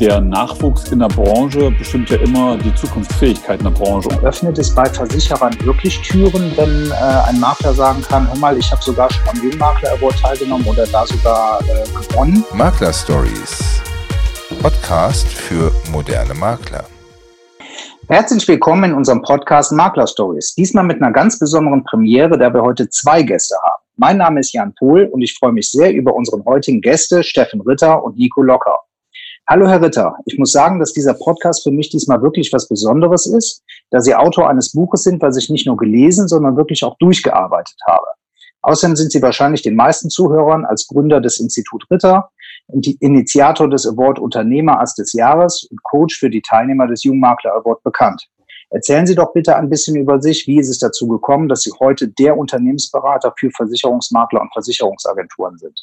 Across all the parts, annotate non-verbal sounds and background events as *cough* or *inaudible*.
der Nachwuchs in der Branche bestimmt ja immer die Zukunftsfähigkeit in der Branche. Öffnet es bei Versicherern wirklich Türen, wenn äh, ein Makler sagen kann, hör mal, ich habe sogar schon am Jungmakler Award teilgenommen oder da sogar äh, gewonnen? Makler Stories. Podcast für moderne Makler. Herzlich willkommen in unserem Podcast Makler Stories. Diesmal mit einer ganz besonderen Premiere, da wir heute zwei Gäste haben. Mein Name ist Jan Pohl und ich freue mich sehr über unseren heutigen Gäste Steffen Ritter und Nico Locker. Hallo Herr Ritter, ich muss sagen, dass dieser Podcast für mich diesmal wirklich was Besonderes ist, da Sie Autor eines Buches sind, was ich nicht nur gelesen, sondern wirklich auch durchgearbeitet habe. Außerdem sind Sie wahrscheinlich den meisten Zuhörern als Gründer des Institut Ritter, Initiator des Award Unternehmerarzt des Jahres und Coach für die Teilnehmer des Jungmakler Award bekannt. Erzählen Sie doch bitte ein bisschen über sich. Wie ist es dazu gekommen, dass Sie heute der Unternehmensberater für Versicherungsmakler und Versicherungsagenturen sind?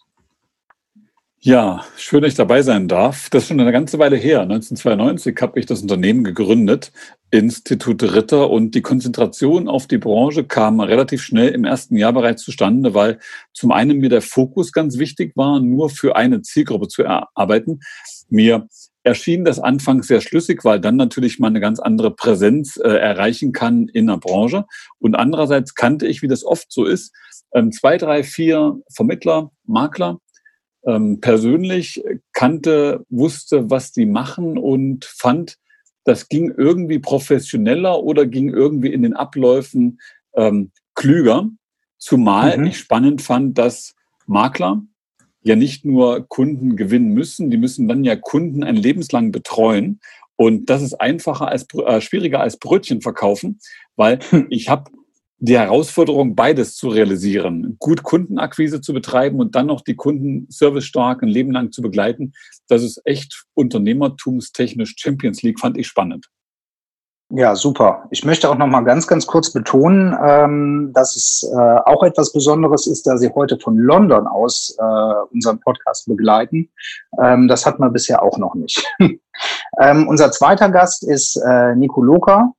Ja, schön, dass ich dabei sein darf. Das ist schon eine ganze Weile her. 1992 habe ich das Unternehmen gegründet, Institut Ritter, und die Konzentration auf die Branche kam relativ schnell im ersten Jahr bereits zustande, weil zum einen mir der Fokus ganz wichtig war, nur für eine Zielgruppe zu arbeiten. Mir erschien das anfangs sehr schlüssig, weil dann natürlich man eine ganz andere Präsenz äh, erreichen kann in der Branche. Und andererseits kannte ich, wie das oft so ist, ähm, zwei, drei, vier Vermittler, Makler, ähm, persönlich kannte, wusste, was die machen und fand, das ging irgendwie professioneller oder ging irgendwie in den Abläufen ähm, klüger. Zumal mhm. ich spannend fand, dass Makler ja nicht nur Kunden gewinnen müssen, die müssen dann ja Kunden ein lebenslang betreuen. Und das ist einfacher als äh, schwieriger als Brötchen verkaufen, weil ich habe die Herausforderung, beides zu realisieren, gut Kundenakquise zu betreiben und dann noch die Kunden servicestark ein Leben lang zu begleiten, das ist echt unternehmertumstechnisch Champions League, fand ich spannend. Ja, super. Ich möchte auch noch mal ganz, ganz kurz betonen, ähm, dass es äh, auch etwas Besonderes ist, da Sie heute von London aus äh, unseren Podcast begleiten. Ähm, das hat man bisher auch noch nicht. *laughs* ähm, unser zweiter Gast ist äh, Nico Loka.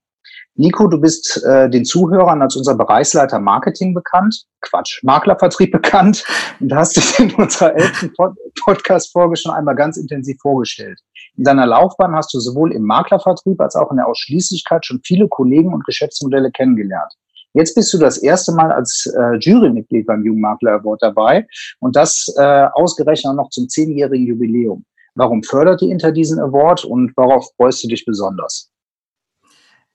Nico, du bist äh, den Zuhörern als unser Bereichsleiter Marketing bekannt, Quatsch, Maklervertrieb *laughs* bekannt und hast dich in unserer elften Pod Podcast-Folge schon einmal ganz intensiv vorgestellt. In deiner Laufbahn hast du sowohl im Maklervertrieb als auch in der Ausschließlichkeit schon viele Kollegen und Geschäftsmodelle kennengelernt. Jetzt bist du das erste Mal als äh, Jurymitglied beim Jugendmakler Award dabei und das äh, ausgerechnet noch zum zehnjährigen Jubiläum. Warum fördert die Inter diesen Award und worauf freust du dich besonders?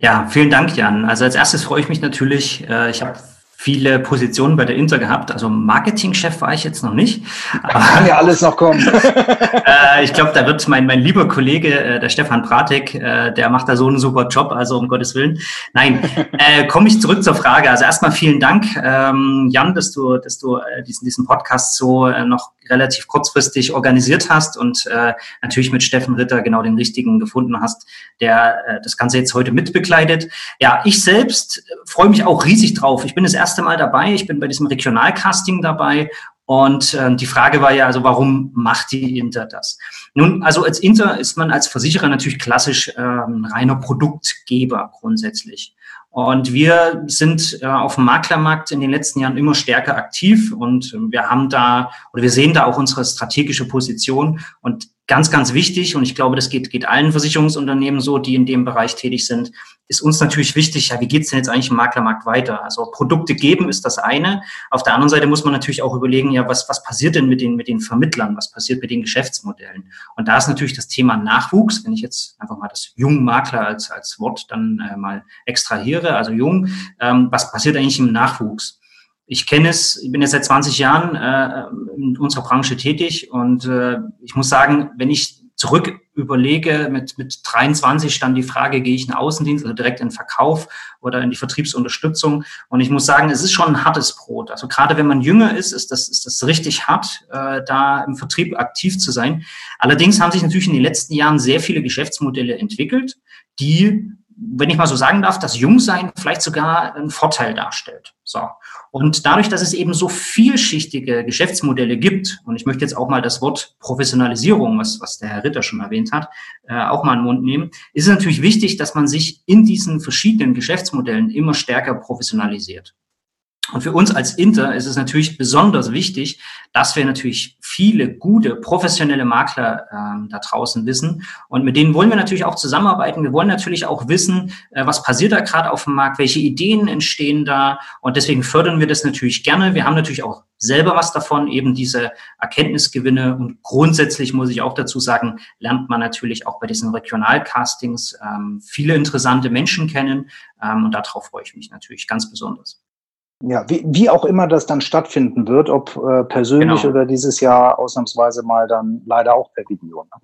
Ja, vielen Dank, Jan. Also als erstes freue ich mich natürlich. Äh, ich habe viele Positionen bei der Inter gehabt. Also Marketingchef war ich jetzt noch nicht. Kann ja alles noch kommen. *laughs* äh, ich glaube, da wird mein, mein lieber Kollege, äh, der Stefan Pratek, äh, der macht da so einen super Job, also um Gottes Willen. Nein, *laughs* äh, komme ich zurück zur Frage. Also erstmal vielen Dank, ähm, Jan, dass du, dass du äh, diesen, diesen Podcast so äh, noch relativ kurzfristig organisiert hast und äh, natürlich mit Steffen Ritter genau den richtigen gefunden hast, der äh, das Ganze jetzt heute mitbegleitet. Ja, ich selbst freue mich auch riesig drauf. Ich bin das erste Mal dabei. Ich bin bei diesem Regionalcasting dabei und äh, die Frage war ja, also warum macht die Inter das? Nun, also als Inter ist man als Versicherer natürlich klassisch ähm, reiner Produktgeber grundsätzlich. Und wir sind äh, auf dem Maklermarkt in den letzten Jahren immer stärker aktiv und wir haben da oder wir sehen da auch unsere strategische Position. Und ganz, ganz wichtig, und ich glaube, das geht, geht allen Versicherungsunternehmen so, die in dem Bereich tätig sind, ist uns natürlich wichtig, ja, wie geht's denn jetzt eigentlich im Maklermarkt weiter? Also Produkte geben ist das eine. Auf der anderen Seite muss man natürlich auch überlegen, ja, was, was passiert denn mit den, mit den Vermittlern? Was passiert mit den Geschäftsmodellen? Und da ist natürlich das Thema Nachwuchs, wenn ich jetzt einfach mal das Jungmakler als, als Wort dann äh, mal extrahiere, also jung, ähm, was passiert eigentlich im Nachwuchs? Ich kenne es, ich bin jetzt seit 20 Jahren äh, in unserer Branche tätig und äh, ich muss sagen, wenn ich zurück überlege, mit, mit 23 stand die Frage, gehe ich in Außendienst, also direkt in Verkauf oder in die Vertriebsunterstützung. Und ich muss sagen, es ist schon ein hartes Brot. Also gerade wenn man jünger ist, ist das, ist das richtig hart, äh, da im Vertrieb aktiv zu sein. Allerdings haben sich natürlich in den letzten Jahren sehr viele Geschäftsmodelle entwickelt, die wenn ich mal so sagen darf, das Jungsein vielleicht sogar einen Vorteil darstellt. So. Und dadurch, dass es eben so vielschichtige Geschäftsmodelle gibt, und ich möchte jetzt auch mal das Wort Professionalisierung, was, was der Herr Ritter schon erwähnt hat, äh, auch mal in den Mund nehmen, ist es natürlich wichtig, dass man sich in diesen verschiedenen Geschäftsmodellen immer stärker professionalisiert. Und für uns als Inter ist es natürlich besonders wichtig, dass wir natürlich viele gute, professionelle Makler ähm, da draußen wissen. Und mit denen wollen wir natürlich auch zusammenarbeiten. Wir wollen natürlich auch wissen, äh, was passiert da gerade auf dem Markt, welche Ideen entstehen da. Und deswegen fördern wir das natürlich gerne. Wir haben natürlich auch selber was davon, eben diese Erkenntnisgewinne. Und grundsätzlich muss ich auch dazu sagen, lernt man natürlich auch bei diesen Regionalcastings ähm, viele interessante Menschen kennen. Ähm, und darauf freue ich mich natürlich ganz besonders. Ja, wie, wie auch immer das dann stattfinden wird, ob äh, persönlich genau. oder dieses Jahr ausnahmsweise mal dann leider auch per Video. Ne?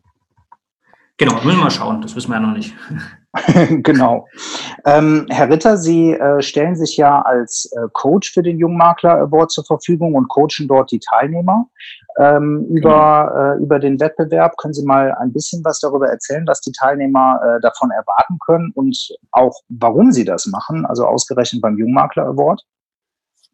Genau, müssen wir mal schauen, das wissen wir ja noch nicht. *laughs* *laughs* genau. Ähm, Herr Ritter, Sie äh, stellen sich ja als äh, Coach für den Jungmakler Award zur Verfügung und coachen dort die Teilnehmer ähm, über, genau. äh, über den Wettbewerb. Können Sie mal ein bisschen was darüber erzählen, was die Teilnehmer äh, davon erwarten können und auch warum Sie das machen, also ausgerechnet beim Jungmakler Award?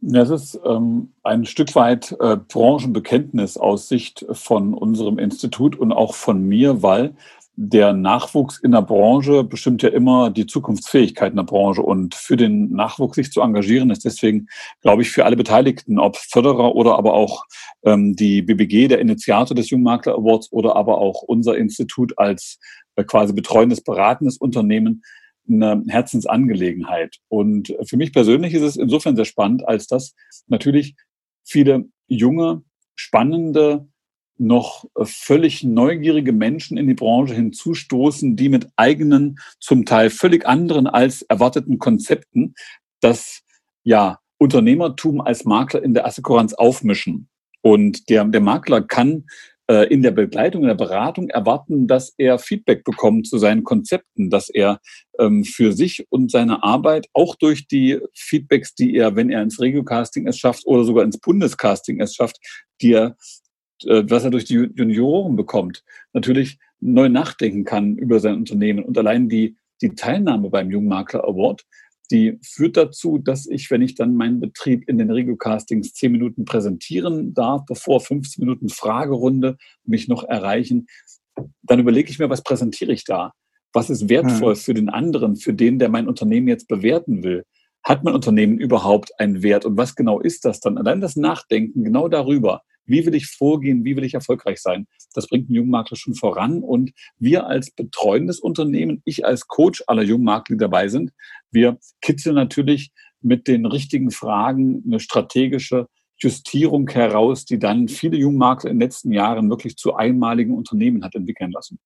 Ja, es ist ähm, ein Stück weit äh, Branchenbekenntnis aus Sicht von unserem Institut und auch von mir, weil der Nachwuchs in der Branche bestimmt ja immer die Zukunftsfähigkeit in der Branche. Und für den Nachwuchs sich zu engagieren, ist deswegen, glaube ich, für alle Beteiligten, ob Förderer oder aber auch ähm, die BBG, der Initiator des Jungmakler Awards oder aber auch unser Institut als äh, quasi betreuendes, beratendes Unternehmen, eine Herzensangelegenheit. Und für mich persönlich ist es insofern sehr spannend, als dass natürlich viele junge, spannende, noch völlig neugierige Menschen in die Branche hinzustoßen, die mit eigenen, zum Teil völlig anderen als erwarteten Konzepten das ja Unternehmertum als Makler in der Assekuranz aufmischen. Und der, der Makler kann in der Begleitung, in der Beratung erwarten, dass er Feedback bekommt zu seinen Konzepten, dass er ähm, für sich und seine Arbeit auch durch die Feedbacks, die er, wenn er ins Regiocasting es schafft oder sogar ins Bundescasting es schafft, die er, äh, was er durch die Junioren bekommt, natürlich neu nachdenken kann über sein Unternehmen. Und allein die, die Teilnahme beim Jungmakler Award die führt dazu, dass ich, wenn ich dann meinen Betrieb in den Regiocastings zehn Minuten präsentieren darf, bevor 15 Minuten Fragerunde mich noch erreichen, dann überlege ich mir, was präsentiere ich da? Was ist wertvoll hm. für den anderen, für den, der mein Unternehmen jetzt bewerten will? Hat mein Unternehmen überhaupt einen Wert? Und was genau ist das dann? Allein das Nachdenken genau darüber, wie will ich vorgehen? Wie will ich erfolgreich sein? Das bringt einen Jungmakler schon voran. Und wir als betreuendes Unternehmen, ich als Coach aller Jungmakler, die dabei sind, wir kitzeln natürlich mit den richtigen Fragen eine strategische Justierung heraus, die dann viele Jungmakler in den letzten Jahren wirklich zu einmaligen Unternehmen hat entwickeln lassen.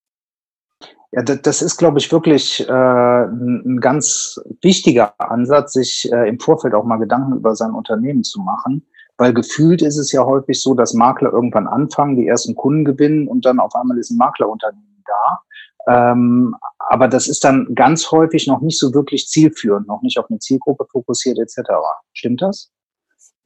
Ja, das ist, glaube ich, wirklich äh, ein ganz wichtiger Ansatz, sich äh, im Vorfeld auch mal Gedanken über sein Unternehmen zu machen. Weil gefühlt ist es ja häufig so, dass Makler irgendwann anfangen, die ersten Kunden gewinnen und dann auf einmal ist ein Maklerunternehmen da. Ähm, aber das ist dann ganz häufig noch nicht so wirklich zielführend, noch nicht auf eine Zielgruppe fokussiert etc. Stimmt das?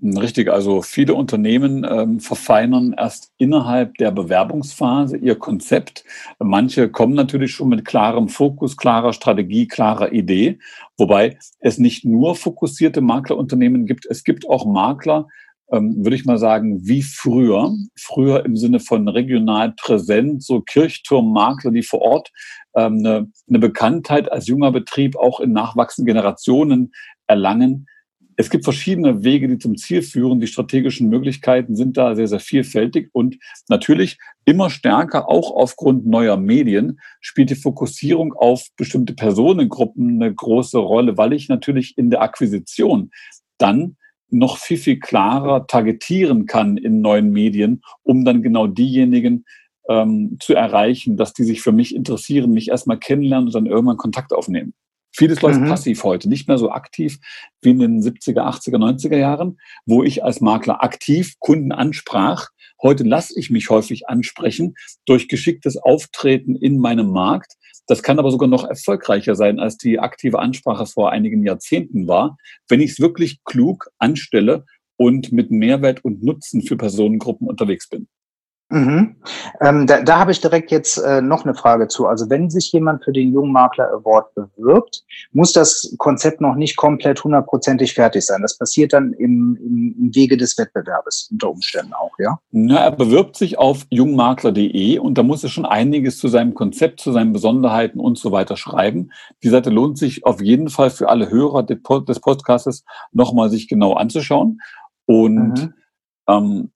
Richtig, also viele Unternehmen ähm, verfeinern erst innerhalb der Bewerbungsphase ihr Konzept. Manche kommen natürlich schon mit klarem Fokus, klarer Strategie, klarer Idee, wobei es nicht nur fokussierte Maklerunternehmen gibt. Es gibt auch Makler, würde ich mal sagen, wie früher. Früher im Sinne von regional präsent, so Kirchturmmakler, die vor Ort ähm, eine, eine Bekanntheit als junger Betrieb auch in nachwachsenden Generationen erlangen. Es gibt verschiedene Wege, die zum Ziel führen. Die strategischen Möglichkeiten sind da sehr, sehr vielfältig und natürlich immer stärker, auch aufgrund neuer Medien, spielt die Fokussierung auf bestimmte Personengruppen eine große Rolle, weil ich natürlich in der Akquisition dann noch viel, viel klarer targetieren kann in neuen Medien, um dann genau diejenigen ähm, zu erreichen, dass die sich für mich interessieren, mich erstmal kennenlernen und dann irgendwann Kontakt aufnehmen. Vieles läuft mhm. passiv heute, nicht mehr so aktiv wie in den 70er, 80er, 90er Jahren, wo ich als Makler aktiv Kunden ansprach. Heute lasse ich mich häufig ansprechen durch geschicktes Auftreten in meinem Markt, das kann aber sogar noch erfolgreicher sein, als die aktive Ansprache vor einigen Jahrzehnten war, wenn ich es wirklich klug anstelle und mit Mehrwert und Nutzen für Personengruppen unterwegs bin. Mhm. Ähm, da, da habe ich direkt jetzt äh, noch eine Frage zu. Also wenn sich jemand für den Jungmakler Award bewirbt, muss das Konzept noch nicht komplett hundertprozentig fertig sein. Das passiert dann im, im, Wege des Wettbewerbes unter Umständen auch, ja? Na, er bewirbt sich auf jungmakler.de und da muss er schon einiges zu seinem Konzept, zu seinen Besonderheiten und so weiter schreiben. Die Seite lohnt sich auf jeden Fall für alle Hörer des Podcastes nochmal sich genau anzuschauen. Und mhm. ähm,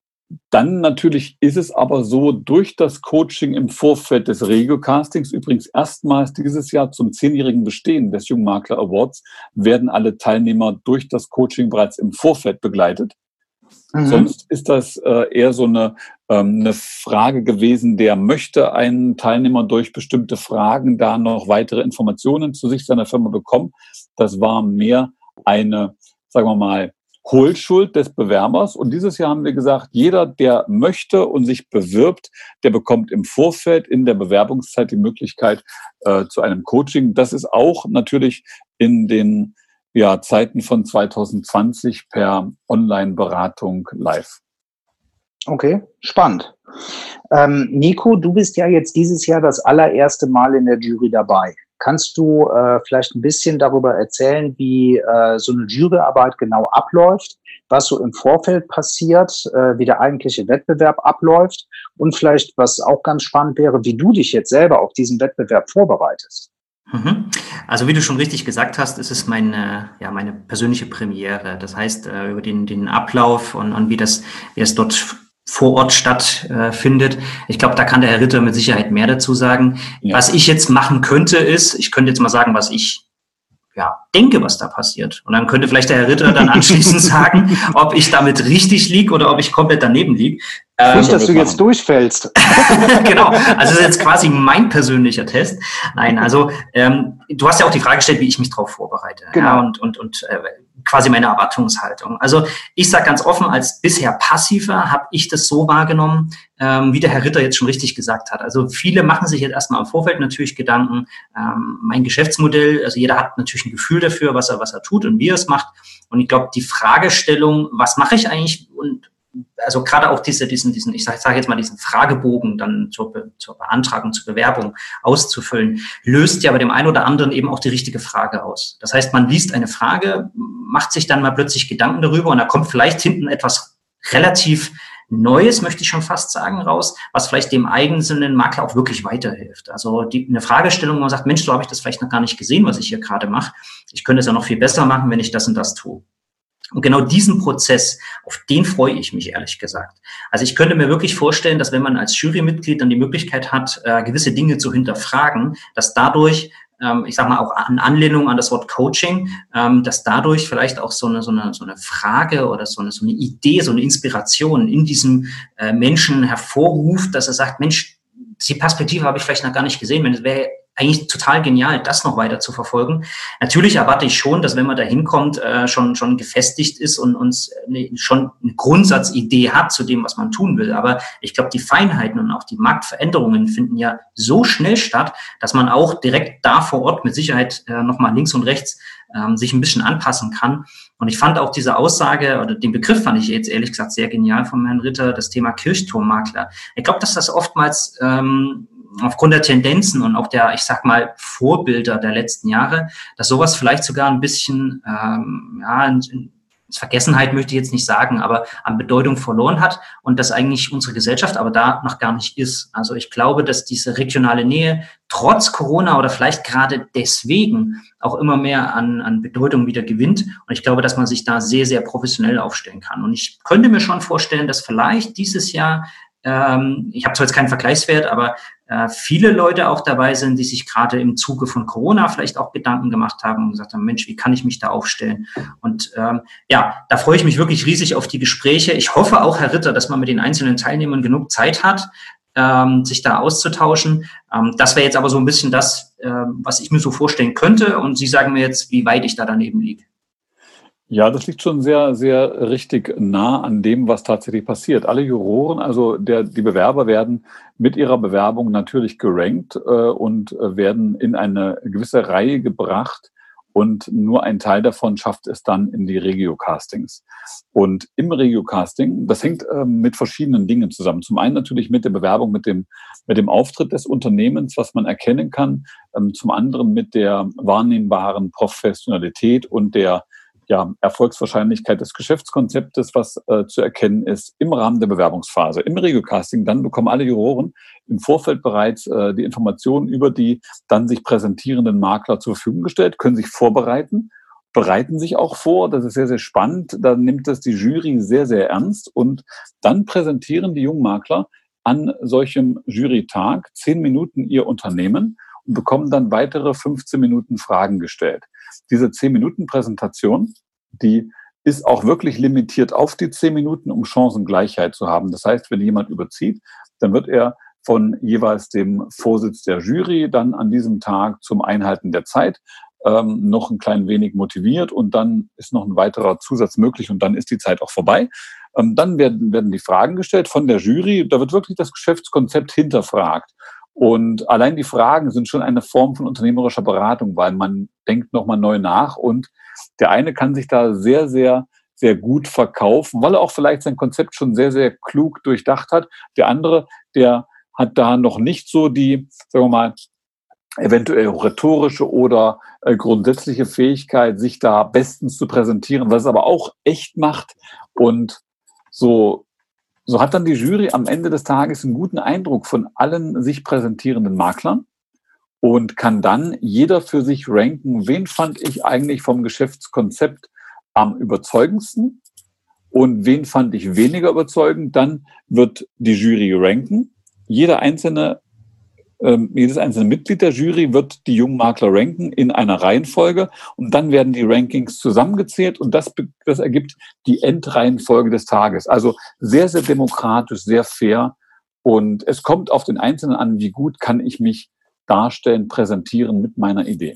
dann natürlich ist es aber so, durch das Coaching im Vorfeld des Regio-Castings, übrigens erstmals dieses Jahr zum zehnjährigen Bestehen des Jungmakler Awards, werden alle Teilnehmer durch das Coaching bereits im Vorfeld begleitet. Mhm. Sonst ist das äh, eher so eine, ähm, eine Frage gewesen, der möchte ein Teilnehmer durch bestimmte Fragen da noch weitere Informationen zu sich seiner Firma bekommen. Das war mehr eine, sagen wir mal, Hohlschuld des Bewerbers. Und dieses Jahr haben wir gesagt, jeder, der möchte und sich bewirbt, der bekommt im Vorfeld in der Bewerbungszeit die Möglichkeit äh, zu einem Coaching. Das ist auch natürlich in den ja, Zeiten von 2020 per Online-Beratung live. Okay, spannend. Ähm, Nico, du bist ja jetzt dieses Jahr das allererste Mal in der Jury dabei. Kannst du äh, vielleicht ein bisschen darüber erzählen, wie äh, so eine Juryarbeit genau abläuft, was so im Vorfeld passiert, äh, wie der eigentliche Wettbewerb abläuft und vielleicht, was auch ganz spannend wäre, wie du dich jetzt selber auf diesen Wettbewerb vorbereitest? Mhm. Also wie du schon richtig gesagt hast, ist es meine, ja, meine persönliche Premiere. Das heißt, äh, über den, den Ablauf und, und wie, das, wie das dort vor Ort stattfindet. Äh, ich glaube, da kann der Herr Ritter mit Sicherheit mehr dazu sagen. Ja. Was ich jetzt machen könnte, ist, ich könnte jetzt mal sagen, was ich ja, denke, was da passiert. Und dann könnte vielleicht der Herr Ritter dann *laughs* anschließend sagen, ob ich damit richtig liege oder ob ich komplett daneben liege. Ähm, Nicht, dass du jetzt *laughs* durchfällst. *laughs* genau, also das ist jetzt quasi mein persönlicher Test. Nein, also ähm, du hast ja auch die Frage gestellt, wie ich mich darauf vorbereite. Genau. Ja, und und, und äh, quasi meine Erwartungshaltung. Also ich sage ganz offen, als bisher Passiver habe ich das so wahrgenommen, ähm, wie der Herr Ritter jetzt schon richtig gesagt hat. Also viele machen sich jetzt erstmal im Vorfeld natürlich Gedanken, ähm, mein Geschäftsmodell, also jeder hat natürlich ein Gefühl dafür, was er, was er tut und wie er es macht. Und ich glaube, die Fragestellung, was mache ich eigentlich und also gerade auch diese, diesen, diesen, ich sage sag jetzt mal, diesen Fragebogen dann zur, zur Beantragung, zur Bewerbung auszufüllen, löst ja bei dem einen oder anderen eben auch die richtige Frage aus. Das heißt, man liest eine Frage, macht sich dann mal plötzlich Gedanken darüber und da kommt vielleicht hinten etwas relativ Neues, möchte ich schon fast sagen, raus, was vielleicht dem einzelnen Makler auch wirklich weiterhilft. Also die, eine Fragestellung, wo man sagt, Mensch, so habe ich das vielleicht noch gar nicht gesehen, was ich hier gerade mache. Ich könnte es ja noch viel besser machen, wenn ich das und das tue. Und genau diesen Prozess, auf den freue ich mich ehrlich gesagt. Also ich könnte mir wirklich vorstellen, dass wenn man als Jurymitglied dann die Möglichkeit hat, äh, gewisse Dinge zu hinterfragen, dass dadurch ähm, ich sage mal auch an Anlehnung an das Wort Coaching, ähm, dass dadurch vielleicht auch so eine, so eine, so eine Frage oder so eine, so eine Idee, so eine Inspiration in diesem äh, Menschen hervorruft, dass er sagt, Mensch, die Perspektive habe ich vielleicht noch gar nicht gesehen. Wenn es wäre eigentlich total genial, das noch weiter zu verfolgen. Natürlich erwarte ich schon, dass wenn man da hinkommt, äh, schon, schon gefestigt ist und uns eine, schon eine Grundsatzidee hat zu dem, was man tun will. Aber ich glaube, die Feinheiten und auch die Marktveränderungen finden ja so schnell statt, dass man auch direkt da vor Ort mit Sicherheit äh, nochmal links und rechts ähm, sich ein bisschen anpassen kann. Und ich fand auch diese Aussage oder den Begriff fand ich jetzt ehrlich gesagt sehr genial vom Herrn Ritter, das Thema Kirchturmmakler. Ich glaube, dass das oftmals ähm, aufgrund der Tendenzen und auch der, ich sag mal, Vorbilder der letzten Jahre, dass sowas vielleicht sogar ein bisschen, ähm, ja, in, in Vergessenheit möchte ich jetzt nicht sagen, aber an Bedeutung verloren hat und das eigentlich unsere Gesellschaft aber da noch gar nicht ist. Also ich glaube, dass diese regionale Nähe trotz Corona oder vielleicht gerade deswegen auch immer mehr an, an Bedeutung wieder gewinnt. Und ich glaube, dass man sich da sehr, sehr professionell aufstellen kann. Und ich könnte mir schon vorstellen, dass vielleicht dieses Jahr ähm, ich habe zwar jetzt keinen Vergleichswert, aber äh, viele Leute auch dabei sind, die sich gerade im Zuge von Corona vielleicht auch Gedanken gemacht haben und gesagt haben, Mensch, wie kann ich mich da aufstellen? Und ähm, ja, da freue ich mich wirklich riesig auf die Gespräche. Ich hoffe auch, Herr Ritter, dass man mit den einzelnen Teilnehmern genug Zeit hat, ähm, sich da auszutauschen. Ähm, das wäre jetzt aber so ein bisschen das, äh, was ich mir so vorstellen könnte. Und Sie sagen mir jetzt, wie weit ich da daneben liege. Ja, das liegt schon sehr, sehr richtig nah an dem, was tatsächlich passiert. Alle Juroren, also der, die Bewerber werden mit ihrer Bewerbung natürlich gerankt äh, und äh, werden in eine gewisse Reihe gebracht. und nur ein Teil davon schafft es dann in die Regio-Castings. Und im Regio-Casting, das hängt ähm, mit verschiedenen Dingen zusammen. Zum einen natürlich mit der Bewerbung, mit dem, mit dem Auftritt des Unternehmens, was man erkennen kann. Ähm, zum anderen mit der wahrnehmbaren Professionalität und der ja, Erfolgswahrscheinlichkeit des Geschäftskonzeptes, was äh, zu erkennen ist im Rahmen der Bewerbungsphase. Im Regiocasting dann bekommen alle Juroren im Vorfeld bereits äh, die Informationen über die dann sich präsentierenden Makler zur Verfügung gestellt, können sich vorbereiten, bereiten sich auch vor. Das ist sehr, sehr spannend. Da nimmt das die Jury sehr, sehr ernst und dann präsentieren die jungen Makler an solchem Jurytag zehn Minuten ihr Unternehmen und bekommen dann weitere 15 Minuten Fragen gestellt. Diese 10 Minuten Präsentation, die ist auch wirklich limitiert auf die 10 Minuten, um Chancengleichheit zu haben. Das heißt, wenn jemand überzieht, dann wird er von jeweils dem Vorsitz der Jury dann an diesem Tag zum Einhalten der Zeit ähm, noch ein klein wenig motiviert und dann ist noch ein weiterer Zusatz möglich und dann ist die Zeit auch vorbei. Ähm, dann werden, werden die Fragen gestellt von der Jury. Da wird wirklich das Geschäftskonzept hinterfragt. Und allein die Fragen sind schon eine Form von unternehmerischer Beratung, weil man denkt nochmal neu nach und der eine kann sich da sehr, sehr, sehr gut verkaufen, weil er auch vielleicht sein Konzept schon sehr, sehr klug durchdacht hat. Der andere, der hat da noch nicht so die, sagen wir mal, eventuell rhetorische oder äh, grundsätzliche Fähigkeit, sich da bestens zu präsentieren, was es aber auch echt macht und so so hat dann die Jury am Ende des Tages einen guten Eindruck von allen sich präsentierenden Maklern und kann dann jeder für sich ranken, wen fand ich eigentlich vom Geschäftskonzept am überzeugendsten und wen fand ich weniger überzeugend. Dann wird die Jury ranken. Jeder einzelne ähm, jedes einzelne Mitglied der Jury wird die jungen Makler ranken in einer Reihenfolge und dann werden die Rankings zusammengezählt und das, das ergibt die Endreihenfolge des Tages. Also sehr, sehr demokratisch, sehr fair und es kommt auf den Einzelnen an, wie gut kann ich mich darstellen, präsentieren mit meiner Idee.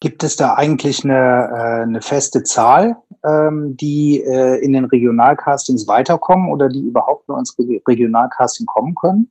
Gibt es da eigentlich eine, äh, eine feste Zahl, ähm, die äh, in den Regionalcastings weiterkommen oder die überhaupt nur ins Regionalcasting kommen können?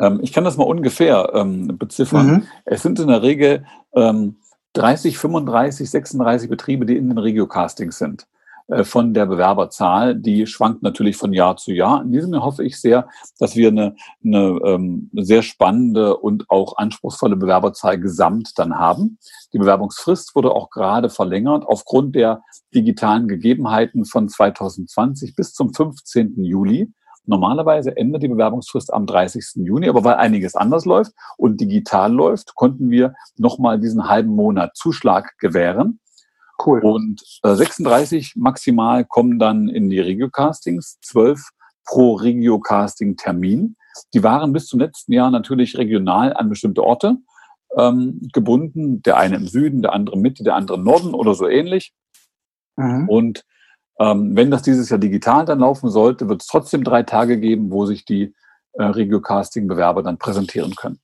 Ähm, ich kann das mal ungefähr ähm, beziffern. Mhm. Es sind in der Regel ähm, 30, 35, 36 Betriebe, die in den Regiocastings sind äh, von der Bewerberzahl. Die schwankt natürlich von Jahr zu Jahr. In diesem Jahr hoffe ich sehr, dass wir eine, eine ähm, sehr spannende und auch anspruchsvolle Bewerberzahl gesamt dann haben. Die Bewerbungsfrist wurde auch gerade verlängert aufgrund der digitalen Gegebenheiten von 2020 bis zum 15. Juli. Normalerweise endet die Bewerbungsfrist am 30. Juni, aber weil einiges anders läuft und digital läuft, konnten wir nochmal diesen halben Monat Zuschlag gewähren. Cool. Und äh, 36 maximal kommen dann in die Regiocastings, 12 pro Regiocasting-Termin. Die waren bis zum letzten Jahr natürlich regional an bestimmte Orte ähm, gebunden. Der eine im Süden, der andere Mitte, der andere im Norden oder so ähnlich. Mhm. Und ähm, wenn das dieses Jahr digital dann laufen sollte, wird es trotzdem drei Tage geben, wo sich die äh, Regiocasting-Bewerber dann präsentieren können.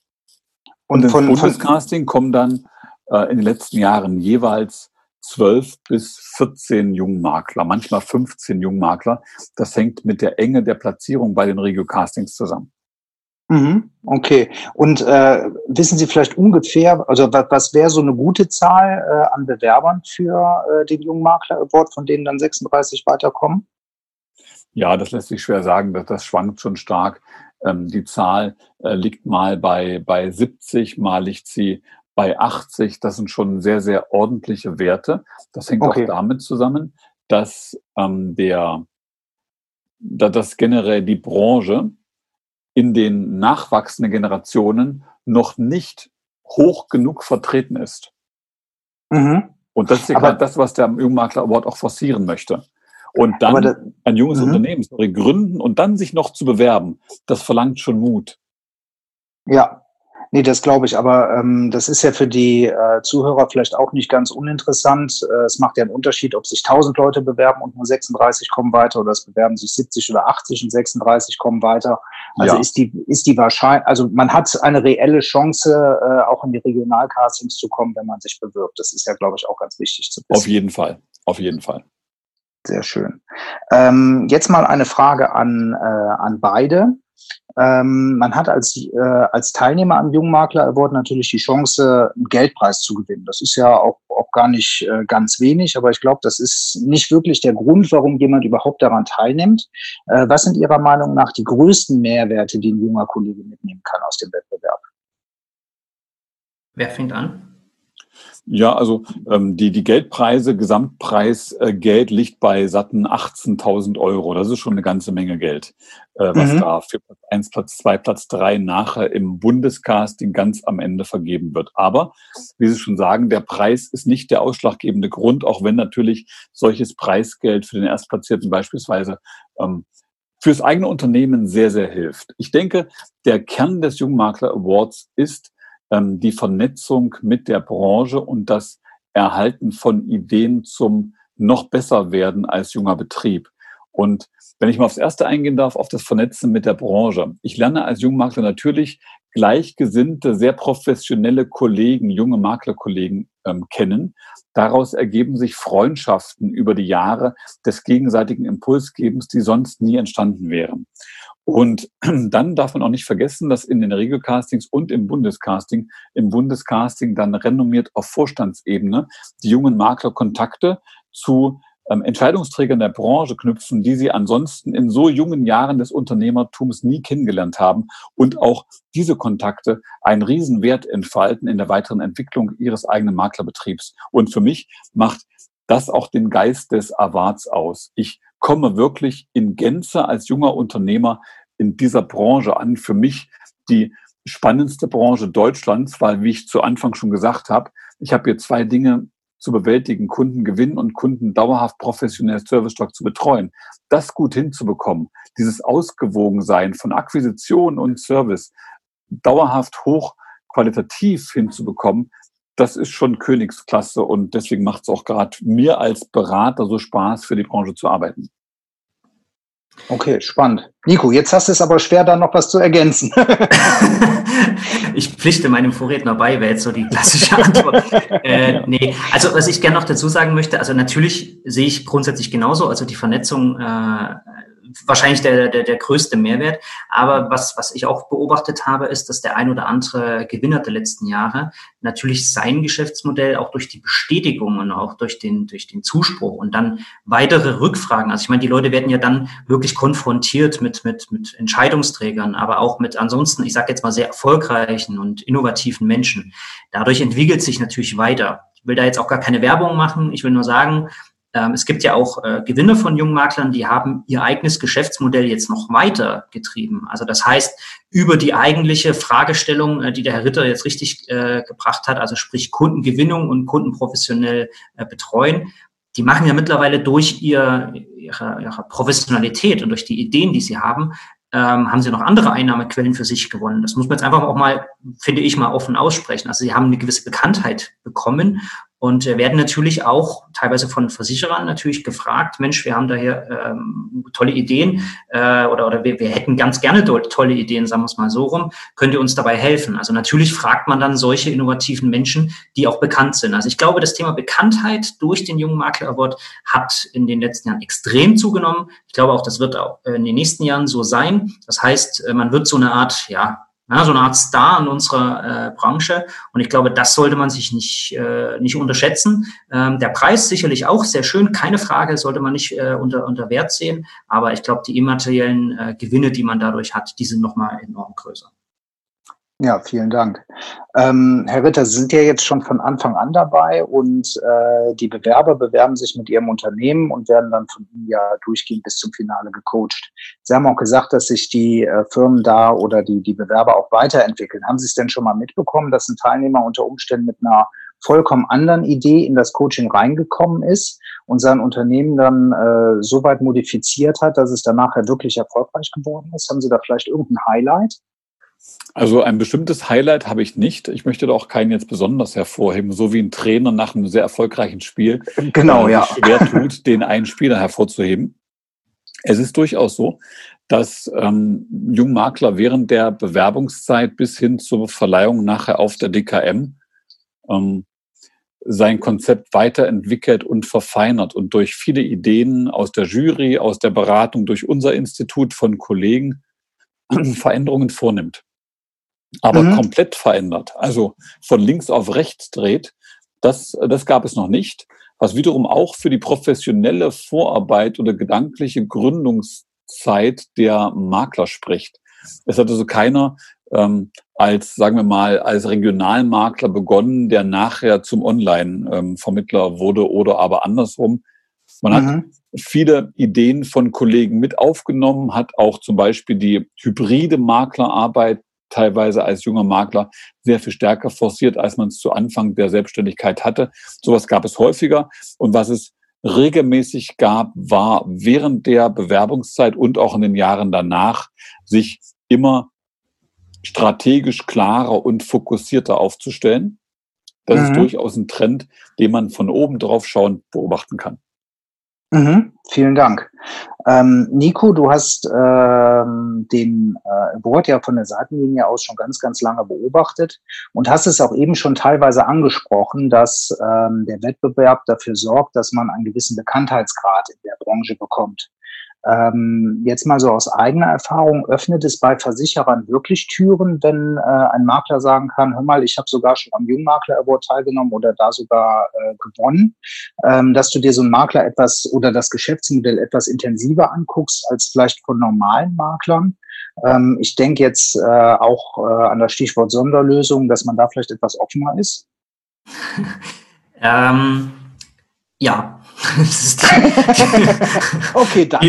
Und, Und von, Bundescasting kommen dann äh, in den letzten Jahren jeweils 12 bis 14 Jungmakler, manchmal 15 Jungmakler. Das hängt mit der Enge der Platzierung bei den Regiocastings zusammen. Mhm, okay. Und äh, wissen Sie vielleicht ungefähr, also was, was wäre so eine gute Zahl äh, an Bewerbern für äh, den Jungmakler Award, von denen dann 36 weiterkommen? Ja, das lässt sich schwer sagen. Das, das schwankt schon stark. Ähm, die Zahl äh, liegt mal bei, bei 70, mal liegt sie bei 80. Das sind schon sehr, sehr ordentliche Werte. Das hängt okay. auch damit zusammen, dass ähm, der, dass generell die Branche in den nachwachsenden Generationen noch nicht hoch genug vertreten ist. Mhm. Und das ist ja gerade das, was der Jungmakler Award auch forcieren möchte. Und dann da, ein junges mhm. Unternehmen sorry, gründen und dann sich noch zu bewerben, das verlangt schon Mut. Ja, Nee, das glaube ich, aber ähm, das ist ja für die äh, Zuhörer vielleicht auch nicht ganz uninteressant. Äh, es macht ja einen Unterschied, ob sich 1000 Leute bewerben und nur 36 kommen weiter oder es bewerben sich 70 oder 80 und 36 kommen weiter. Also ja. ist die ist die wahrscheinlich, also man hat eine reelle Chance, äh, auch in die Regionalcastings zu kommen, wenn man sich bewirbt. Das ist ja, glaube ich, auch ganz wichtig zu wissen. Auf jeden Fall, auf jeden Fall. Sehr schön. Ähm, jetzt mal eine Frage an, äh, an beide. Ähm, man hat als, äh, als Teilnehmer am Jungmakler Award natürlich die Chance, einen Geldpreis zu gewinnen. Das ist ja auch, auch gar nicht äh, ganz wenig, aber ich glaube, das ist nicht wirklich der Grund, warum jemand überhaupt daran teilnimmt. Äh, was sind Ihrer Meinung nach die größten Mehrwerte, die ein junger Kollege mitnehmen kann aus dem Wettbewerb? Wer fängt an? Ja, also ähm, die, die Geldpreise, Gesamtpreis äh, Geld liegt bei satten 18.000 Euro. Das ist schon eine ganze Menge Geld, äh, was mhm. da für Platz 1, Platz 2, Platz 3 nachher im Bundescasting ganz am Ende vergeben wird. Aber, wie Sie schon sagen, der Preis ist nicht der ausschlaggebende Grund, auch wenn natürlich solches Preisgeld für den Erstplatzierten beispielsweise ähm, fürs eigene Unternehmen sehr, sehr hilft. Ich denke, der Kern des Jungmakler Awards ist, ähm, die Vernetzung mit der Branche und das Erhalten von Ideen zum noch besser werden als junger Betrieb. Und wenn ich mal aufs Erste eingehen darf, auf das Vernetzen mit der Branche. Ich lerne als Jungmakler natürlich gleichgesinnte, sehr professionelle Kollegen, junge Maklerkollegen ähm, kennen. Daraus ergeben sich Freundschaften über die Jahre des gegenseitigen Impulsgebens, die sonst nie entstanden wären. Und *clears throat* dann darf man auch nicht vergessen, dass in den Regelcastings und im Bundescasting, im Bundescasting dann renommiert auf Vorstandsebene die jungen Makler Kontakte zu ähm, Entscheidungsträgern der Branche knüpfen, die sie ansonsten in so jungen Jahren des Unternehmertums nie kennengelernt haben und auch diese Kontakte einen Riesenwert entfalten in der weiteren Entwicklung ihres eigenen Maklerbetriebs. Und für mich macht das auch den Geist des Awards aus. Ich komme wirklich in Gänze als junger Unternehmer in dieser Branche an. Für mich die spannendste Branche Deutschlands, weil, wie ich zu Anfang schon gesagt habe, ich habe hier zwei Dinge zu bewältigen, Kunden gewinnen und Kunden dauerhaft professionell Service-Stock zu betreuen. Das gut hinzubekommen, dieses Ausgewogensein von Akquisition und Service dauerhaft hoch qualitativ hinzubekommen, das ist schon Königsklasse und deswegen macht es auch gerade mir als Berater so Spaß, für die Branche zu arbeiten. Okay, spannend. Nico, jetzt hast du es aber schwer, da noch was zu ergänzen. *laughs* *laughs* ich pflichte meinem Vorredner bei, wäre jetzt so die klassische *laughs* Antwort. äh, nee, also was ich gerne noch dazu sagen möchte, also natürlich sehe ich grundsätzlich genauso, also die Vernetzung äh, wahrscheinlich der, der, der größte Mehrwert. Aber was, was ich auch beobachtet habe, ist, dass der ein oder andere Gewinner der letzten Jahre natürlich sein Geschäftsmodell auch durch die Bestätigung und auch durch den, durch den Zuspruch und dann weitere Rückfragen. Also ich meine, die Leute werden ja dann wirklich konfrontiert mit, mit, mit Entscheidungsträgern, aber auch mit ansonsten, ich sage jetzt mal, sehr erfolgreichen und innovativen Menschen. Dadurch entwickelt sich natürlich weiter. Ich will da jetzt auch gar keine Werbung machen. Ich will nur sagen, es gibt ja auch äh, Gewinne von jungen Maklern, die haben ihr eigenes Geschäftsmodell jetzt noch weiter getrieben. Also das heißt, über die eigentliche Fragestellung, äh, die der Herr Ritter jetzt richtig äh, gebracht hat, also sprich Kundengewinnung und Kunden professionell äh, betreuen, die machen ja mittlerweile durch ihr, ihre, ihre Professionalität und durch die Ideen, die sie haben, ähm, haben sie noch andere Einnahmequellen für sich gewonnen. Das muss man jetzt einfach auch mal, finde ich, mal offen aussprechen. Also sie haben eine gewisse Bekanntheit bekommen und äh, werden natürlich auch teilweise von Versicherern natürlich gefragt, Mensch, wir haben da hier ähm, tolle Ideen äh, oder, oder wir, wir hätten ganz gerne tolle Ideen, sagen wir es mal so rum, könnt ihr uns dabei helfen? Also natürlich fragt man dann solche innovativen Menschen, die auch bekannt sind. Also ich glaube, das Thema Bekanntheit durch den Jungen Makler Award hat in den letzten Jahren extrem zugenommen. Ich glaube auch, das wird auch in den nächsten Jahren so sein. Das heißt, äh, man wird so eine Art, ja, ja, so eine Art Star in unserer äh, Branche. Und ich glaube, das sollte man sich nicht, äh, nicht unterschätzen. Ähm, der Preis sicherlich auch sehr schön, keine Frage, sollte man nicht äh, unter, unter Wert sehen. Aber ich glaube, die immateriellen äh, Gewinne, die man dadurch hat, die sind nochmal enorm größer. Ja, vielen Dank. Ähm, Herr Ritter, Sie sind ja jetzt schon von Anfang an dabei und äh, die Bewerber bewerben sich mit Ihrem Unternehmen und werden dann von Ihnen ja durchgehend bis zum Finale gecoacht. Sie haben auch gesagt, dass sich die äh, Firmen da oder die, die Bewerber auch weiterentwickeln. Haben Sie es denn schon mal mitbekommen, dass ein Teilnehmer unter Umständen mit einer vollkommen anderen Idee in das Coaching reingekommen ist und sein Unternehmen dann äh, so weit modifiziert hat, dass es danach ja wirklich erfolgreich geworden ist? Haben Sie da vielleicht irgendein Highlight? Also ein bestimmtes Highlight habe ich nicht. Ich möchte da auch keinen jetzt besonders hervorheben, so wie ein Trainer nach einem sehr erfolgreichen Spiel genau, äh, ja. schwer tut, den einen Spieler hervorzuheben. Es ist durchaus so, dass ähm, Jungmakler während der Bewerbungszeit bis hin zur Verleihung nachher auf der DKM ähm, sein Konzept weiterentwickelt und verfeinert und durch viele Ideen aus der Jury, aus der Beratung, durch unser Institut von Kollegen *clears throat* Veränderungen vornimmt, aber mhm. komplett verändert, also von links auf rechts dreht, das, das gab es noch nicht, was wiederum auch für die professionelle Vorarbeit oder gedankliche Gründungszeit der Makler spricht. Es hat also keiner ähm, als, sagen wir mal, als Regionalmakler begonnen, der nachher zum Online-Vermittler wurde oder aber andersrum. Man mhm. hat viele Ideen von Kollegen mit aufgenommen, hat auch zum Beispiel die hybride Maklerarbeit teilweise als junger Makler sehr viel stärker forciert, als man es zu Anfang der Selbstständigkeit hatte. Sowas gab es häufiger. Und was es regelmäßig gab, war während der Bewerbungszeit und auch in den Jahren danach, sich immer strategisch klarer und fokussierter aufzustellen. Das mhm. ist durchaus ein Trend, den man von oben drauf schauen beobachten kann. Mhm, vielen Dank. Ähm, Nico, du hast ähm, den äh, Board ja von der Seitenlinie aus schon ganz, ganz lange beobachtet und hast es auch eben schon teilweise angesprochen, dass ähm, der Wettbewerb dafür sorgt, dass man einen gewissen Bekanntheitsgrad in der Branche bekommt. Ähm, jetzt mal so aus eigener Erfahrung, öffnet es bei Versicherern wirklich Türen, wenn äh, ein Makler sagen kann, hör mal, ich habe sogar schon am Jungmakler Award teilgenommen oder da sogar äh, gewonnen, ähm, dass du dir so ein Makler etwas oder das Geschäftsmodell etwas intensiver anguckst als vielleicht von normalen Maklern. Ähm, ich denke jetzt äh, auch äh, an das Stichwort Sonderlösung, dass man da vielleicht etwas offener ist. *laughs* ähm, ja, *laughs* okay, danke.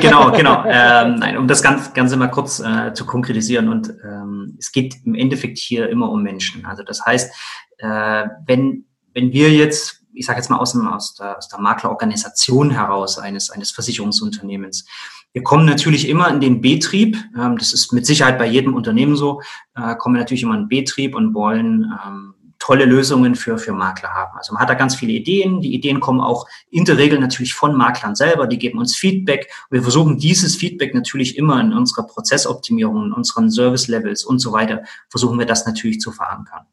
Genau, genau. Ähm, nein, um das Ganze, Ganze mal kurz äh, zu konkretisieren. Und ähm, es geht im Endeffekt hier immer um Menschen. Also das heißt, äh, wenn, wenn wir jetzt, ich sage jetzt mal aus, dem, aus, der, aus der Maklerorganisation heraus eines, eines Versicherungsunternehmens, wir kommen natürlich immer in den Betrieb, ähm, das ist mit Sicherheit bei jedem Unternehmen so, äh, kommen wir natürlich immer in den Betrieb und wollen ähm, tolle Lösungen für, für Makler haben. Also man hat da ganz viele Ideen. Die Ideen kommen auch in der Regel natürlich von Maklern selber. Die geben uns Feedback. Wir versuchen dieses Feedback natürlich immer in unserer Prozessoptimierung, in unseren Service-Levels und so weiter, versuchen wir das natürlich zu verankern.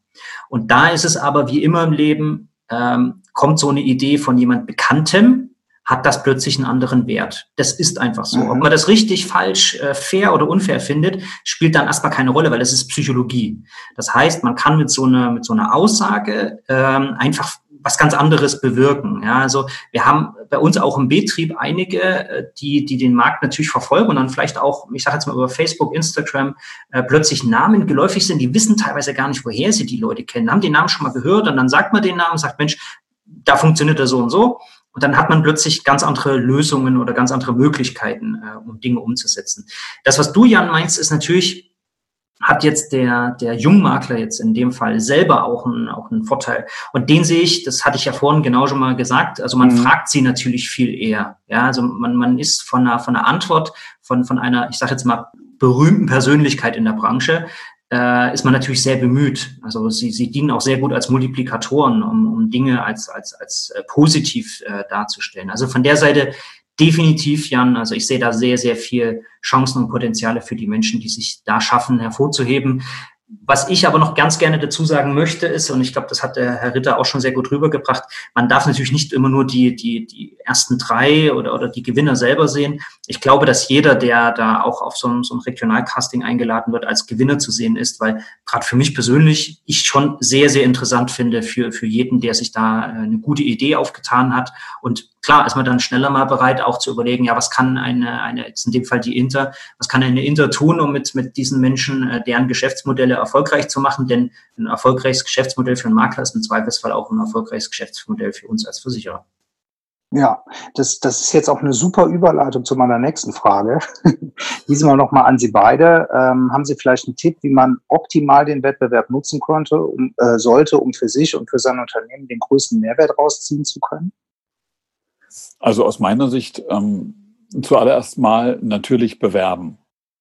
Und da ist es aber wie immer im Leben, ähm, kommt so eine Idee von jemand Bekanntem, hat das plötzlich einen anderen Wert. Das ist einfach so. Mhm. Ob man das richtig, falsch, äh, fair oder unfair findet, spielt dann erstmal keine Rolle, weil das ist Psychologie. Das heißt, man kann mit so einer, mit so einer Aussage ähm, einfach was ganz anderes bewirken. Ja, also wir haben bei uns auch im Betrieb einige, äh, die, die den Markt natürlich verfolgen und dann vielleicht auch, ich sage jetzt mal über Facebook, Instagram, äh, plötzlich Namen geläufig sind, die wissen teilweise gar nicht, woher sie die Leute kennen, haben den Namen schon mal gehört und dann sagt man den Namen, sagt, Mensch, da funktioniert er so und so. Und dann hat man plötzlich ganz andere Lösungen oder ganz andere Möglichkeiten, äh, um Dinge umzusetzen. Das, was du, Jan, meinst, ist natürlich, hat jetzt der, der Jungmakler jetzt in dem Fall selber auch einen, auch einen Vorteil. Und den sehe ich, das hatte ich ja vorhin genau schon mal gesagt, also man mhm. fragt sie natürlich viel eher. Ja, also man, man ist von einer, von einer Antwort von, von einer, ich sage jetzt mal, berühmten Persönlichkeit in der Branche, äh, ist man natürlich sehr bemüht. Also sie, sie dienen auch sehr gut als Multiplikatoren, um, um Dinge als, als, als äh, positiv äh, darzustellen. Also von der Seite definitiv, Jan, also ich sehe da sehr, sehr viel Chancen und Potenziale für die Menschen, die sich da schaffen, hervorzuheben. Was ich aber noch ganz gerne dazu sagen möchte, ist, und ich glaube, das hat der Herr Ritter auch schon sehr gut rübergebracht, man darf natürlich nicht immer nur die, die, die ersten drei oder, oder die Gewinner selber sehen. Ich glaube, dass jeder, der da auch auf so ein, so ein Regionalcasting eingeladen wird, als Gewinner zu sehen ist, weil gerade für mich persönlich ich schon sehr, sehr interessant finde für, für jeden, der sich da äh, eine gute Idee aufgetan hat und klar ist man dann schneller mal bereit, auch zu überlegen, ja, was kann eine, eine jetzt in dem Fall die Inter, was kann eine Inter tun, um mit, mit diesen Menschen äh, deren Geschäftsmodelle erfolgreich zu machen? Denn ein erfolgreiches Geschäftsmodell für einen Makler ist im Zweifelsfall auch ein erfolgreiches Geschäftsmodell für uns als Versicherer. Ja, das, das ist jetzt auch eine super Überleitung zu meiner nächsten Frage. *laughs* Diesmal nochmal an Sie beide. Ähm, haben Sie vielleicht einen Tipp, wie man optimal den Wettbewerb nutzen konnte, um, äh, sollte, um für sich und für sein Unternehmen den größten Mehrwert rausziehen zu können? Also aus meiner Sicht ähm, zuallererst mal natürlich bewerben.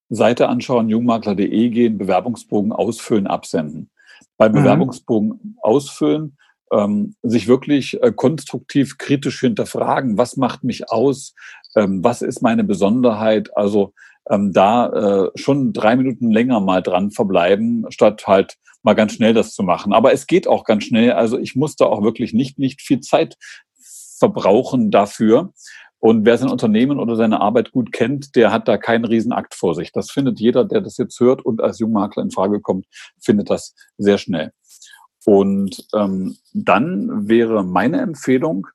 Seite anschauen, jungmakler.de gehen, Bewerbungsbogen ausfüllen, absenden. Beim mhm. Bewerbungsbogen ausfüllen, ähm, sich wirklich äh, konstruktiv kritisch hinterfragen, was macht mich aus, ähm, was ist meine Besonderheit, also ähm, da äh, schon drei Minuten länger mal dran verbleiben, statt halt mal ganz schnell das zu machen. Aber es geht auch ganz schnell, also ich musste auch wirklich nicht, nicht viel Zeit verbrauchen dafür. Und wer sein Unternehmen oder seine Arbeit gut kennt, der hat da keinen Riesenakt vor sich. Das findet jeder, der das jetzt hört und als Jungmakler in Frage kommt, findet das sehr schnell. Und ähm, dann wäre meine Empfehlung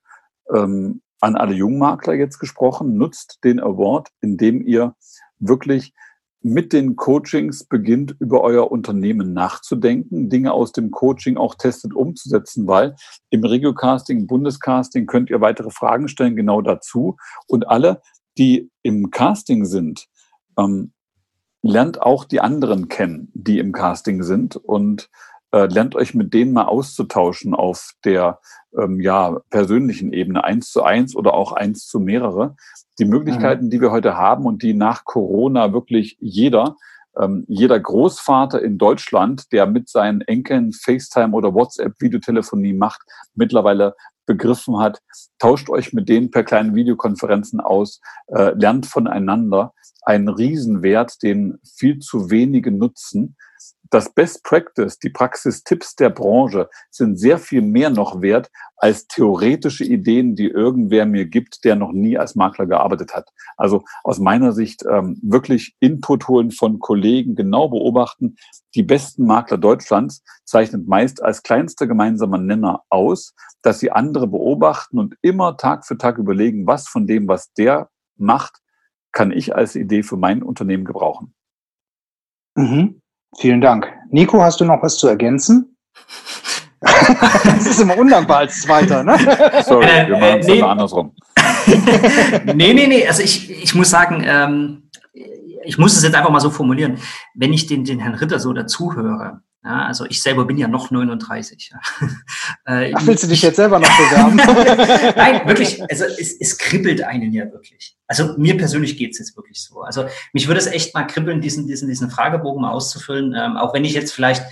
ähm, an alle Jungmakler jetzt gesprochen, nutzt den Award, indem ihr wirklich mit den Coachings beginnt, über euer Unternehmen nachzudenken, Dinge aus dem Coaching auch testet umzusetzen, weil im Regiocasting, im Bundescasting könnt ihr weitere Fragen stellen, genau dazu. Und alle, die im Casting sind, ähm, lernt auch die anderen kennen, die im Casting sind und äh, lernt euch mit denen mal auszutauschen auf der ähm, ja, persönlichen Ebene, eins zu eins oder auch eins zu mehrere. Die Möglichkeiten, mhm. die wir heute haben und die nach Corona wirklich jeder, ähm, jeder Großvater in Deutschland, der mit seinen Enkeln FaceTime oder WhatsApp-Videotelefonie macht, mittlerweile begriffen hat, tauscht euch mit denen per kleinen Videokonferenzen aus, äh, lernt voneinander. Ein Riesenwert, den viel zu wenige nutzen das Best Practice, die Praxistipps der Branche sind sehr viel mehr noch wert als theoretische Ideen, die irgendwer mir gibt, der noch nie als Makler gearbeitet hat. Also aus meiner Sicht ähm, wirklich Input holen von Kollegen, genau beobachten. Die besten Makler Deutschlands zeichnet meist als kleinster gemeinsamer Nenner aus, dass sie andere beobachten und immer Tag für Tag überlegen, was von dem, was der macht, kann ich als Idee für mein Unternehmen gebrauchen. Mhm. Vielen Dank. Nico, hast du noch was zu ergänzen? das ist immer undankbar als Zweiter, ne? Sorry, wir machen es äh, nee. andersrum. *laughs* nee, nee, nee. Also ich, ich muss sagen, ähm, ich muss es jetzt einfach mal so formulieren. Wenn ich den, den Herrn Ritter so dazuhöre, ja, also ich selber bin ja noch 39. *laughs* äh, Ach, willst du dich jetzt selber noch bewerben? *laughs* Nein, wirklich. Also es, es kribbelt einen ja wirklich. Also mir persönlich geht's jetzt wirklich so. Also mich würde es echt mal kribbeln, diesen, diesen, diesen Fragebogen mal auszufüllen, ähm, auch wenn ich jetzt vielleicht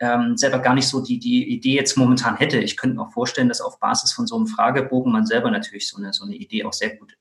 ähm, selber gar nicht so die, die Idee jetzt momentan hätte. Ich könnte mir auch vorstellen, dass auf Basis von so einem Fragebogen man selber natürlich so eine, so eine Idee auch sehr gut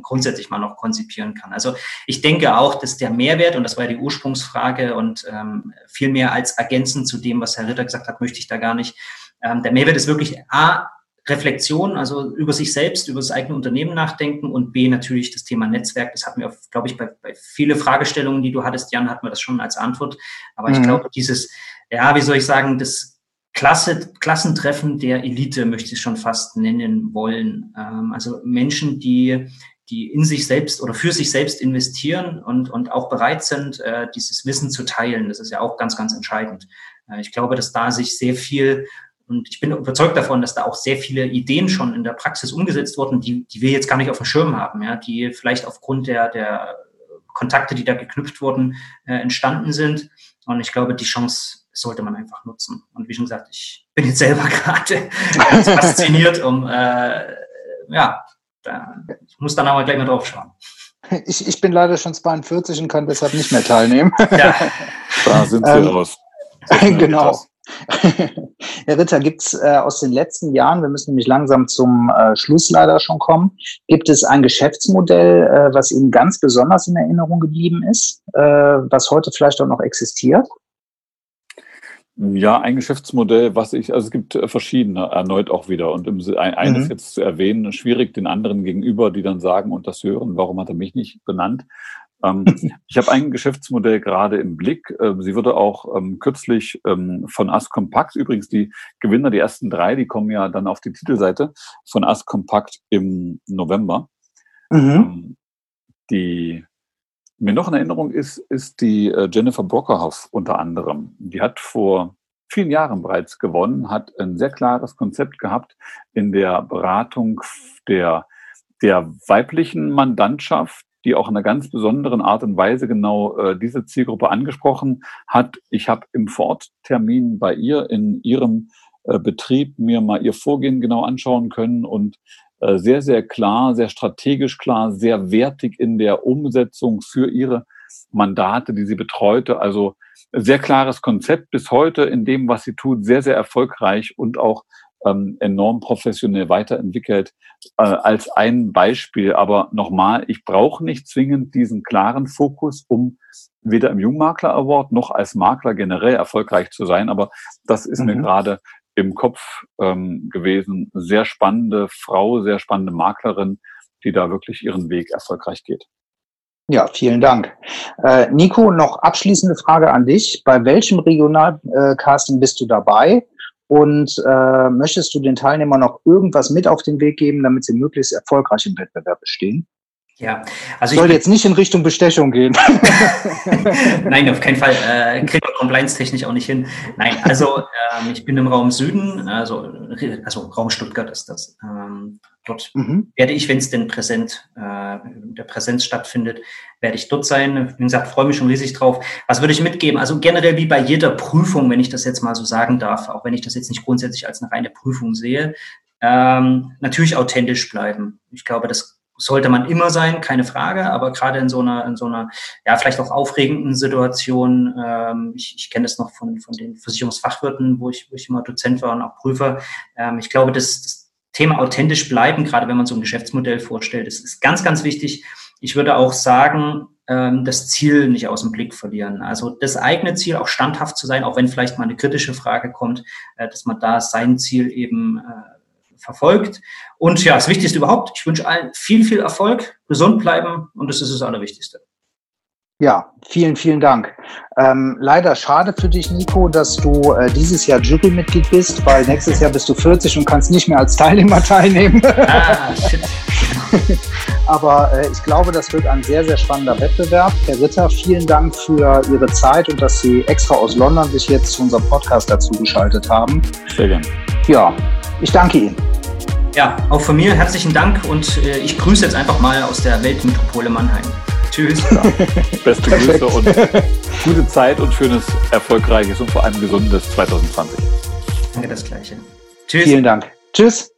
grundsätzlich mal noch konzipieren kann. Also ich denke auch, dass der Mehrwert, und das war ja die Ursprungsfrage und ähm, viel mehr als ergänzend zu dem, was Herr Ritter gesagt hat, möchte ich da gar nicht. Ähm, der Mehrwert ist wirklich A, Reflexion, also über sich selbst, über das eigene Unternehmen nachdenken und B, natürlich das Thema Netzwerk. Das hatten wir, glaube ich, bei, bei viele Fragestellungen, die du hattest, Jan, hatten wir das schon als Antwort. Aber mhm. ich glaube, dieses, ja, wie soll ich sagen, das Klasse, Klassentreffen der Elite möchte ich schon fast nennen wollen. Ähm, also Menschen, die die in sich selbst oder für sich selbst investieren und, und auch bereit sind, äh, dieses Wissen zu teilen. Das ist ja auch ganz, ganz entscheidend. Äh, ich glaube, dass da sich sehr viel und ich bin überzeugt davon, dass da auch sehr viele Ideen schon in der Praxis umgesetzt wurden, die, die wir jetzt gar nicht auf dem Schirm haben, ja, die vielleicht aufgrund der, der Kontakte, die da geknüpft wurden, äh, entstanden sind. Und ich glaube, die Chance sollte man einfach nutzen. Und wie schon gesagt, ich bin jetzt selber *laughs* gerade ganz fasziniert, um äh, ja, da, ich muss dann aber gleich mal drauf schauen. Ich, ich bin leider schon 42 und kann deshalb nicht mehr teilnehmen. Ja. *laughs* da sind wir ähm, raus. *laughs* genau. Herr Ritter, gibt es äh, aus den letzten Jahren, wir müssen nämlich langsam zum äh, Schluss leider schon kommen, gibt es ein Geschäftsmodell, äh, was Ihnen ganz besonders in Erinnerung geblieben ist, äh, was heute vielleicht auch noch existiert? Ja, ein Geschäftsmodell, was ich, also es gibt äh, verschiedene erneut auch wieder. Und im, eines mhm. jetzt zu erwähnen, schwierig den anderen gegenüber, die dann sagen und das hören, warum hat er mich nicht benannt? Ähm, ich habe ein Geschäftsmodell gerade im Blick. Ähm, sie wurde auch ähm, kürzlich von Compact, übrigens die Gewinner, die ersten drei, die kommen ja dann auf die Titelseite von Compact im November. Mhm. Die mir noch in Erinnerung ist, ist die äh, Jennifer Brockerhoff unter anderem. Die hat vor vielen Jahren bereits gewonnen, hat ein sehr klares Konzept gehabt in der Beratung der, der weiblichen Mandantschaft, die auch in einer ganz besonderen Art und Weise genau äh, diese Zielgruppe angesprochen hat. Ich habe im Vororttermin bei ihr in ihrem äh, Betrieb mir mal ihr Vorgehen genau anschauen können und äh, sehr, sehr klar, sehr strategisch klar, sehr wertig in der Umsetzung für ihre Mandate, die sie betreute. Also sehr klares Konzept bis heute in dem, was sie tut, sehr, sehr erfolgreich und auch ähm, enorm professionell weiterentwickelt äh, als ein Beispiel. Aber nochmal, ich brauche nicht zwingend diesen klaren Fokus, um weder im Jungmakler Award noch als Makler generell erfolgreich zu sein. Aber das ist mhm. mir gerade im Kopf ähm, gewesen. Sehr spannende Frau, sehr spannende Maklerin, die da wirklich ihren Weg erfolgreich geht. Ja, vielen Dank. Äh, Nico, noch abschließende Frage an dich. Bei welchem Regionalcasting bist du dabei? Und äh, möchtest du den Teilnehmern noch irgendwas mit auf den Weg geben, damit sie möglichst erfolgreich im Wettbewerb bestehen? Ja, also soll jetzt nicht in Richtung Bestechung gehen. *laughs* Nein, auf keinen Fall. Äh, kriegt man compliance-technisch auch nicht hin. Nein, also ähm, ich bin im Raum Süden, also, also Raum Stuttgart ist das. Ähm, dort mhm. werde ich, wenn es denn präsent, äh, der Präsenz stattfindet, werde ich dort sein. Wie gesagt, freue mich schon riesig drauf. Was würde ich mitgeben? Also generell wie bei jeder Prüfung, wenn ich das jetzt mal so sagen darf, auch wenn ich das jetzt nicht grundsätzlich als eine reine Prüfung sehe, ähm, natürlich authentisch bleiben. Ich glaube, das sollte man immer sein, keine Frage, aber gerade in so einer, in so einer, ja, vielleicht auch aufregenden Situation, ähm, ich, ich kenne das noch von, von den Versicherungsfachwirten, wo ich, wo ich immer Dozent war und auch Prüfer. Ähm, ich glaube, das, das Thema authentisch bleiben, gerade wenn man so ein Geschäftsmodell vorstellt, ist, ist ganz, ganz wichtig. Ich würde auch sagen, ähm, das Ziel nicht aus dem Blick verlieren. Also das eigene Ziel, auch standhaft zu sein, auch wenn vielleicht mal eine kritische Frage kommt, äh, dass man da sein Ziel eben äh, verfolgt. Und ja, das Wichtigste überhaupt, ich wünsche allen viel, viel Erfolg, gesund bleiben und das ist das Allerwichtigste. Ja, vielen, vielen Dank. Ähm, leider schade für dich, Nico, dass du äh, dieses Jahr Jurymitglied bist, weil nächstes Jahr bist du 40 und kannst nicht mehr als Teilnehmer teilnehmen. Ah, *laughs* shit. Aber äh, ich glaube, das wird ein sehr, sehr spannender Wettbewerb. Herr Ritter, vielen Dank für Ihre Zeit und dass Sie extra aus London sich jetzt zu unserem Podcast dazu geschaltet haben. Sehr gerne. Ja, ich danke Ihnen. Ja, auch von mir herzlichen Dank und äh, ich grüße jetzt einfach mal aus der Weltmetropole Mannheim. Tschüss. Ja. *laughs* Beste Grüße und gute Zeit und schönes, erfolgreiches und vor allem gesundes 2020. Danke, das Gleiche. Tschüss. Vielen Dank. Tschüss.